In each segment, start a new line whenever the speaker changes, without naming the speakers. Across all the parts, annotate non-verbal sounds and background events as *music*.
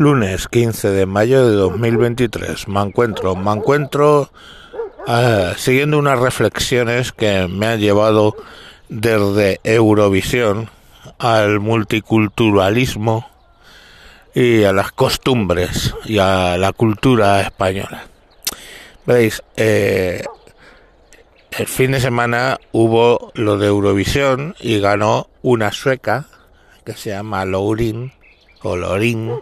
Lunes 15 de mayo de 2023. Me encuentro, me encuentro uh, siguiendo unas reflexiones que me han llevado desde Eurovisión al multiculturalismo y a las costumbres y a la cultura española. Veis, eh, el fin de semana hubo lo de Eurovisión y ganó una sueca que se llama Laurin o Lorin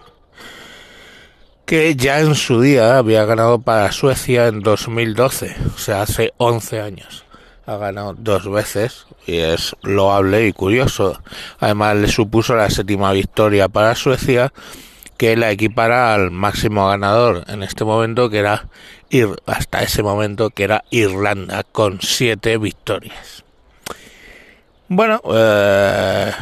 que ya en su día había ganado para Suecia en 2012, o sea, hace 11 años. Ha ganado dos veces y es loable y curioso. Además le supuso la séptima victoria para Suecia que la equipara al máximo ganador en este momento que era ir hasta ese momento que era Irlanda con siete victorias. Bueno, eh,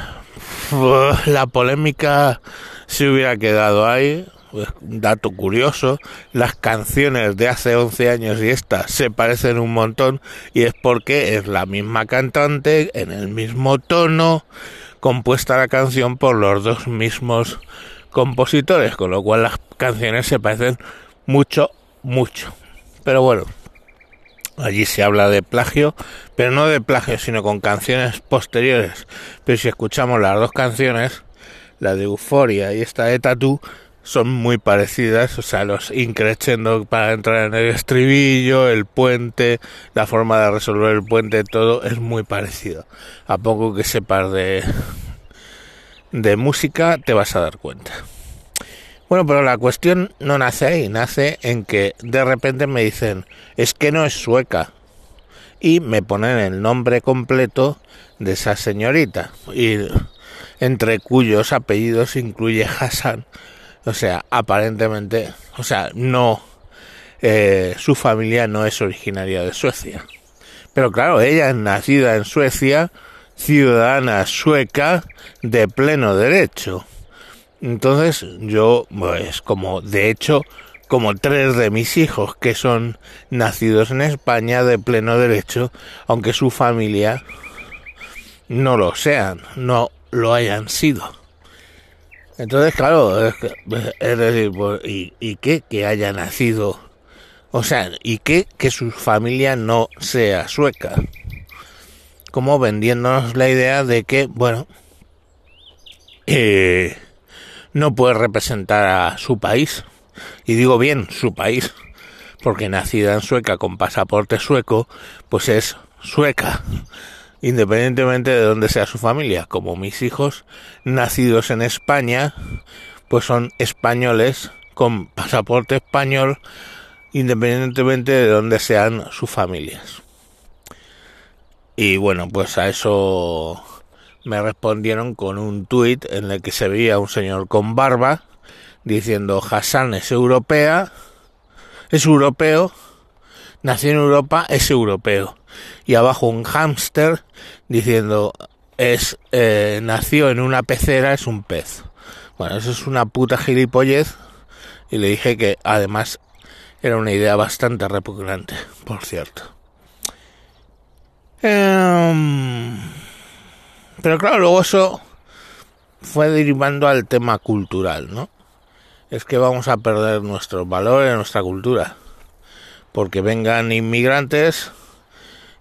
*laughs* la polémica se hubiera quedado ahí pues, dato curioso, las canciones de hace 11 años y esta se parecen un montón y es porque es la misma cantante en el mismo tono, compuesta la canción por los dos mismos compositores, con lo cual las canciones se parecen mucho, mucho. Pero bueno, allí se habla de plagio, pero no de plagio, sino con canciones posteriores. Pero si escuchamos las dos canciones, la de Euforia y esta de Tattoo, son muy parecidas, o sea, los increchendo para entrar en el estribillo, el puente, la forma de resolver el puente, todo es muy parecido. A poco que sepas de, de música te vas a dar cuenta. Bueno, pero la cuestión no nace ahí, nace en que de repente me dicen, es que no es sueca. Y me ponen el nombre completo de esa señorita, y entre cuyos apellidos incluye Hassan o sea, aparentemente, o sea, no, eh, su familia no es originaria de Suecia. Pero claro, ella es nacida en Suecia, ciudadana sueca de pleno derecho. Entonces yo, pues como de hecho, como tres de mis hijos que son nacidos en España de pleno derecho, aunque su familia no lo sean, no lo hayan sido. Entonces, claro, es, decir, pues, ¿y, ¿y? Que haya nacido, o sea, ¿y qué? Que su familia no sea sueca. Como vendiéndonos la idea de que, bueno, eh, no puede representar a su país. Y digo bien, su país, porque nacida en Sueca con pasaporte sueco, pues es sueca independientemente de dónde sea su familia. Como mis hijos, nacidos en España, pues son españoles con pasaporte español, independientemente de dónde sean sus familias. Y bueno, pues a eso me respondieron con un tuit en el que se veía un señor con barba diciendo Hassan es europea, es europeo, nació en Europa, es europeo y abajo un hámster diciendo es eh, nació en una pecera es un pez bueno eso es una puta gilipollez y le dije que además era una idea bastante repugnante por cierto. Em, pero claro luego eso fue derivando al tema cultural no es que vamos a perder nuestros valores nuestra cultura porque vengan inmigrantes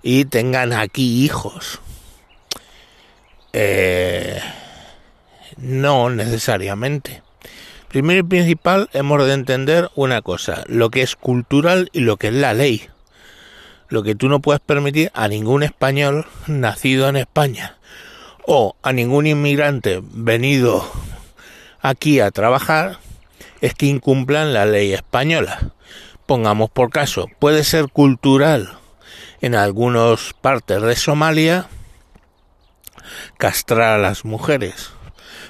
y tengan aquí hijos. Eh, no necesariamente. Primero y principal hemos de entender una cosa, lo que es cultural y lo que es la ley. Lo que tú no puedes permitir a ningún español nacido en España o a ningún inmigrante venido aquí a trabajar es que incumplan la ley española. Pongamos por caso, puede ser cultural en algunas partes de Somalia castrar a las mujeres.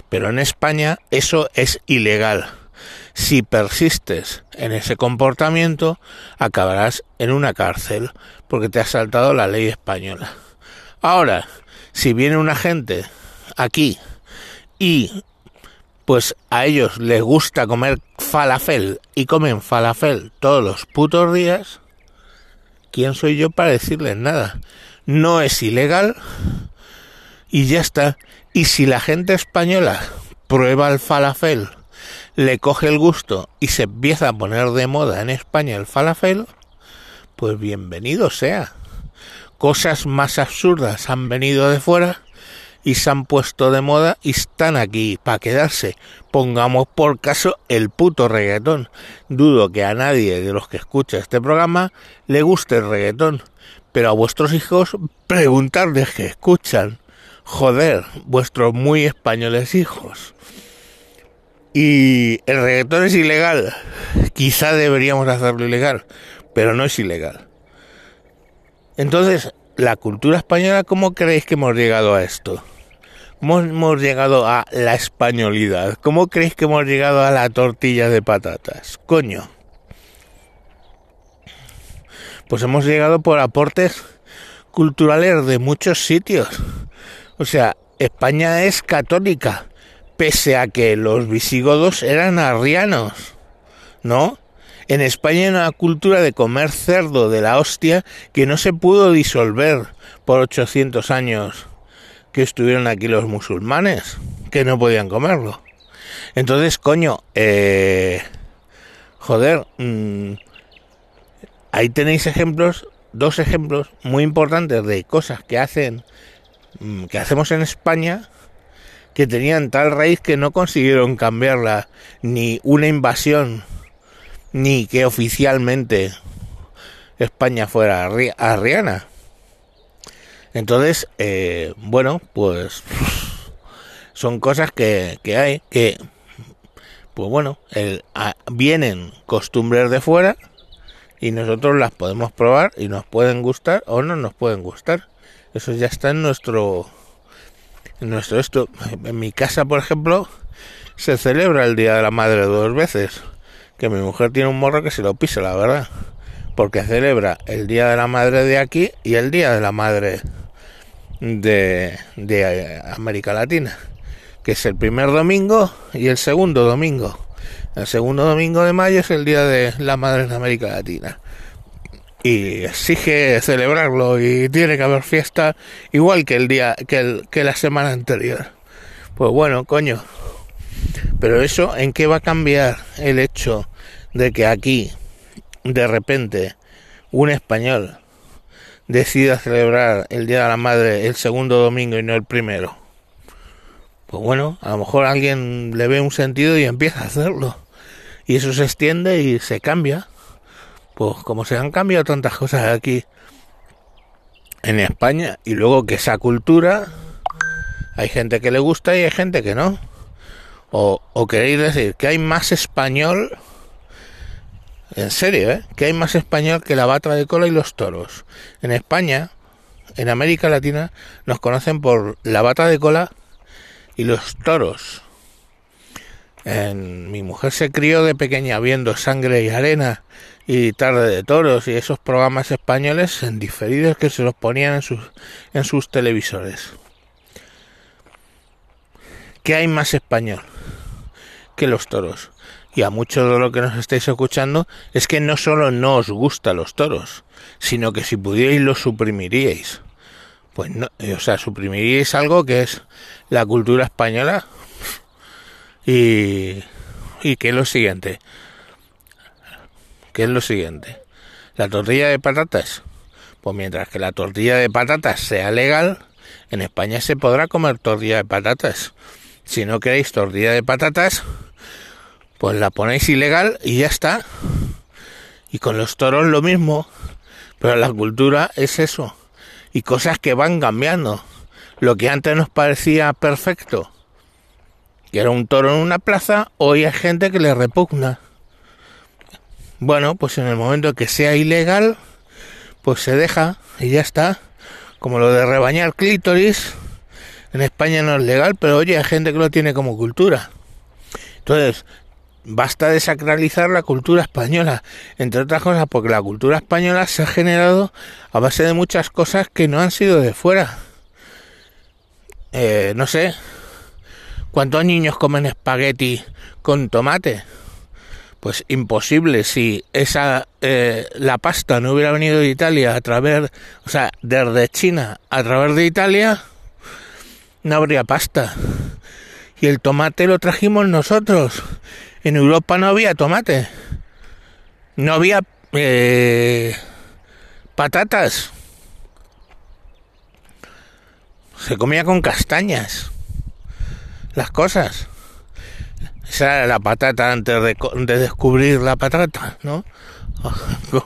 Pero en España eso es ilegal. Si persistes en ese comportamiento, acabarás en una cárcel porque te has saltado la ley española. Ahora, si viene una gente aquí y pues a ellos les gusta comer falafel y comen falafel todos los putos días, ¿quién soy yo para decirles nada? No es ilegal y ya está. Y si la gente española prueba el falafel le coge el gusto y se empieza a poner de moda en España el falafel, pues bienvenido sea. Cosas más absurdas han venido de fuera y se han puesto de moda y están aquí para quedarse. Pongamos por caso el puto reggaetón. Dudo que a nadie de los que escucha este programa le guste el reggaetón, pero a vuestros hijos preguntarles qué escuchan. Joder, vuestros muy españoles hijos. Y el reggaetón es ilegal. Quizá deberíamos hacerlo ilegal, pero no es ilegal. Entonces, la cultura española, ¿cómo creéis que hemos llegado a esto? ¿Cómo hemos llegado a la españolidad? ¿Cómo creéis que hemos llegado a la tortilla de patatas? Coño pues hemos llegado por aportes culturales de muchos sitios. O sea, España es católica, pese a que los visigodos eran arrianos, ¿no? En España hay una cultura de comer cerdo de la hostia que no se pudo disolver por 800 años que estuvieron aquí los musulmanes, que no podían comerlo. Entonces, coño, eh, joder, mmm, Ahí tenéis ejemplos, dos ejemplos muy importantes de cosas que hacen, mm, que hacemos en España, que tenían tal raíz que no consiguieron cambiarla, ni una invasión, ni que oficialmente España fuera arriana. Entonces, eh, bueno, pues son cosas que, que hay, que, pues bueno, el, vienen costumbres de fuera y nosotros las podemos probar y nos pueden gustar o no nos pueden gustar. Eso ya está en nuestro en nuestro esto. En mi casa, por ejemplo, se celebra el Día de la Madre dos veces. Que mi mujer tiene un morro que se lo pisa, la verdad. Porque celebra el Día de la Madre de aquí y el Día de la Madre de, de América Latina. Que es el primer domingo y el segundo domingo. El segundo domingo de mayo es el Día de la Madre en América Latina. Y exige celebrarlo y tiene que haber fiesta igual que el día que, el, que la semana anterior. Pues bueno, coño. Pero eso, ¿en qué va a cambiar el hecho de que aquí, de repente, un español decida celebrar el Día de la Madre el segundo domingo y no el primero? Pues bueno, a lo mejor alguien le ve un sentido y empieza a hacerlo y eso se extiende y se cambia. Pues como se han cambiado tantas cosas aquí en España y luego que esa cultura hay gente que le gusta y hay gente que no. O, o queréis decir que hay más español, en serio, ¿eh? que hay más español que la bata de cola y los toros. En España, en América Latina, nos conocen por la bata de cola y los toros mi mujer se crió de pequeña viendo Sangre y Arena y Tarde de Toros y esos programas españoles en diferidos que se los ponían en sus, en sus televisores. ¿Qué hay más español que los toros? Y a muchos de lo que nos estáis escuchando es que no solo no os gustan los toros, sino que si pudierais los suprimiríais. Pues no, o sea, suprimiríais algo que es la cultura española y, y que es lo siguiente. ¿Qué es lo siguiente? La tortilla de patatas. Pues mientras que la tortilla de patatas sea legal, en España se podrá comer tortilla de patatas. Si no queréis tortilla de patatas, pues la ponéis ilegal y ya está. Y con los toros lo mismo. Pero la cultura es eso. Y cosas que van cambiando. Lo que antes nos parecía perfecto, que era un toro en una plaza, hoy hay gente que le repugna. Bueno, pues en el momento que sea ilegal, pues se deja y ya está. Como lo de rebañar clítoris, en España no es legal, pero oye, hay gente que lo tiene como cultura. Entonces, basta desacralizar la cultura española, entre otras cosas porque la cultura española se ha generado a base de muchas cosas que no han sido de fuera. Eh, no sé, ¿Cuántos niños comen espagueti con tomate? Pues imposible si esa eh, la pasta no hubiera venido de Italia a través, o sea, desde China a través de Italia, no habría pasta. Y el tomate lo trajimos nosotros. En Europa no había tomate. No había eh, patatas. Se comía con castañas. Las cosas. Esa era la patata antes de, de descubrir la patata, ¿no? *laughs*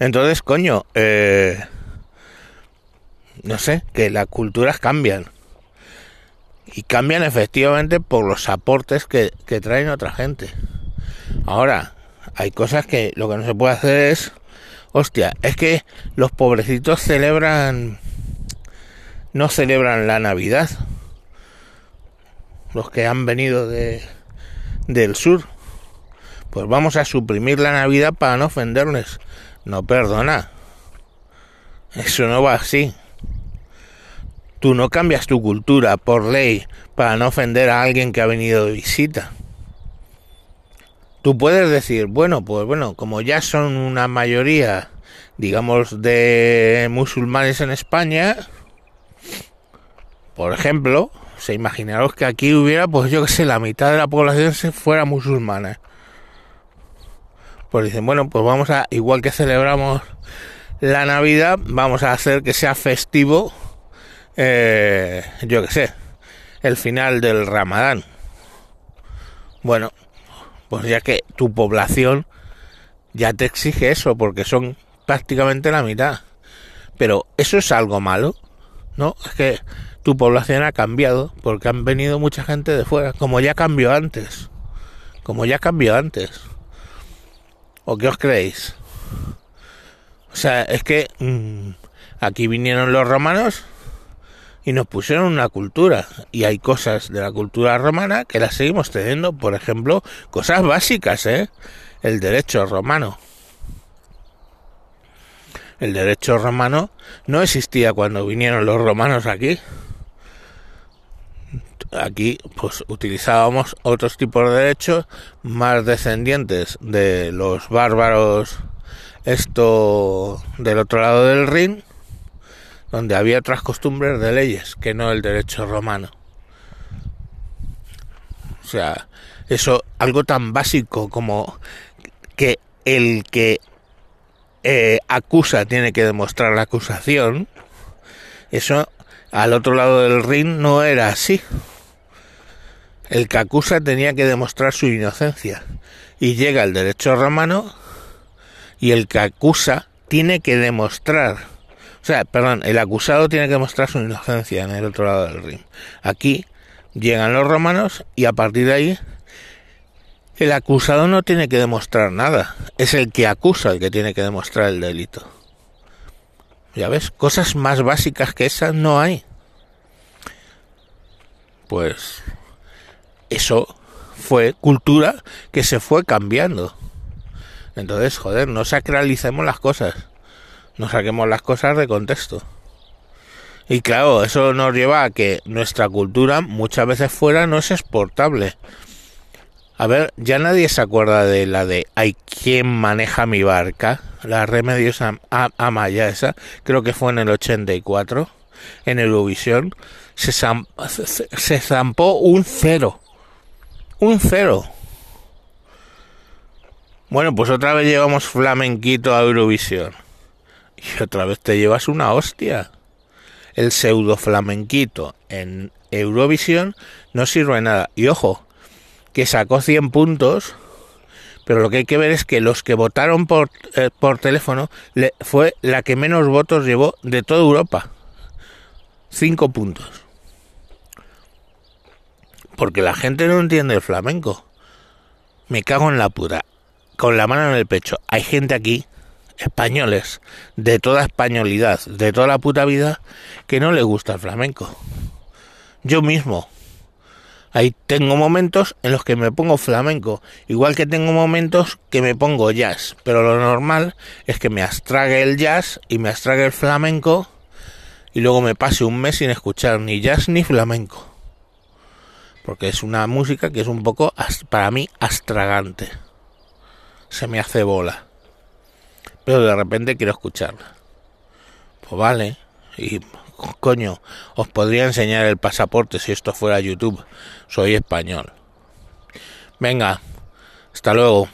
Entonces, coño, eh, no sé, que las culturas cambian. Y cambian efectivamente por los aportes que, que traen otra gente. Ahora, hay cosas que lo que no se puede hacer es, hostia, es que los pobrecitos celebran, no celebran la Navidad. Los que han venido de, del sur. Pues vamos a suprimir la Navidad para no ofenderles. No perdona. Eso no va así. Tú no cambias tu cultura por ley para no ofender a alguien que ha venido de visita. Tú puedes decir, bueno, pues bueno, como ya son una mayoría, digamos, de musulmanes en España, por ejemplo, se imaginaros que aquí hubiera, pues yo que sé, la mitad de la población se fuera musulmana. Pues dicen, bueno, pues vamos a, igual que celebramos la Navidad, vamos a hacer que sea festivo, eh, yo que sé, el final del Ramadán. Bueno, pues ya que tu población ya te exige eso, porque son prácticamente la mitad. Pero eso es algo malo, ¿no? Es que tu población ha cambiado porque han venido mucha gente de fuera, como ya cambió antes. Como ya cambió antes. ¿O qué os creéis? O sea, es que mmm, aquí vinieron los romanos y nos pusieron una cultura. Y hay cosas de la cultura romana que las seguimos teniendo. Por ejemplo, cosas básicas, ¿eh? El derecho romano. El derecho romano no existía cuando vinieron los romanos aquí aquí pues utilizábamos otros tipos de derechos más descendientes de los bárbaros esto del otro lado del Rin donde había otras costumbres de leyes que no el derecho romano o sea eso algo tan básico como que el que eh, acusa tiene que demostrar la acusación eso al otro lado del ring no era así el que acusa tenía que demostrar su inocencia. Y llega el derecho romano y el que acusa tiene que demostrar, o sea, perdón, el acusado tiene que demostrar su inocencia en el otro lado del ring. Aquí llegan los romanos y a partir de ahí el acusado no tiene que demostrar nada, es el que acusa el que tiene que demostrar el delito. Ya ves, cosas más básicas que esas no hay. Pues eso fue cultura que se fue cambiando. Entonces, joder, no sacralicemos las cosas. No saquemos las cosas de contexto. Y claro, eso nos lleva a que nuestra cultura muchas veces fuera no es exportable. A ver, ya nadie se acuerda de la de hay quien maneja mi barca, la Remedios Amaya esa, creo que fue en el 84, en Eurovisión, se, se zampó un cero un cero. Bueno, pues otra vez llevamos flamenquito a Eurovisión. Y otra vez te llevas una hostia. El pseudo flamenquito en Eurovisión no sirve de nada. Y ojo, que sacó 100 puntos, pero lo que hay que ver es que los que votaron por, eh, por teléfono fue la que menos votos llevó de toda Europa. 5 puntos porque la gente no entiende el flamenco. Me cago en la puta, con la mano en el pecho. Hay gente aquí, españoles, de toda españolidad, de toda la puta vida, que no le gusta el flamenco. Yo mismo. Ahí tengo momentos en los que me pongo flamenco, igual que tengo momentos que me pongo jazz, pero lo normal es que me astrague el jazz y me astrague el flamenco y luego me pase un mes sin escuchar ni jazz ni flamenco porque es una música que es un poco, para mí, astragante. Se me hace bola. Pero de repente quiero escucharla. Pues vale. Y coño, os podría enseñar el pasaporte si esto fuera YouTube. Soy español. Venga, hasta luego.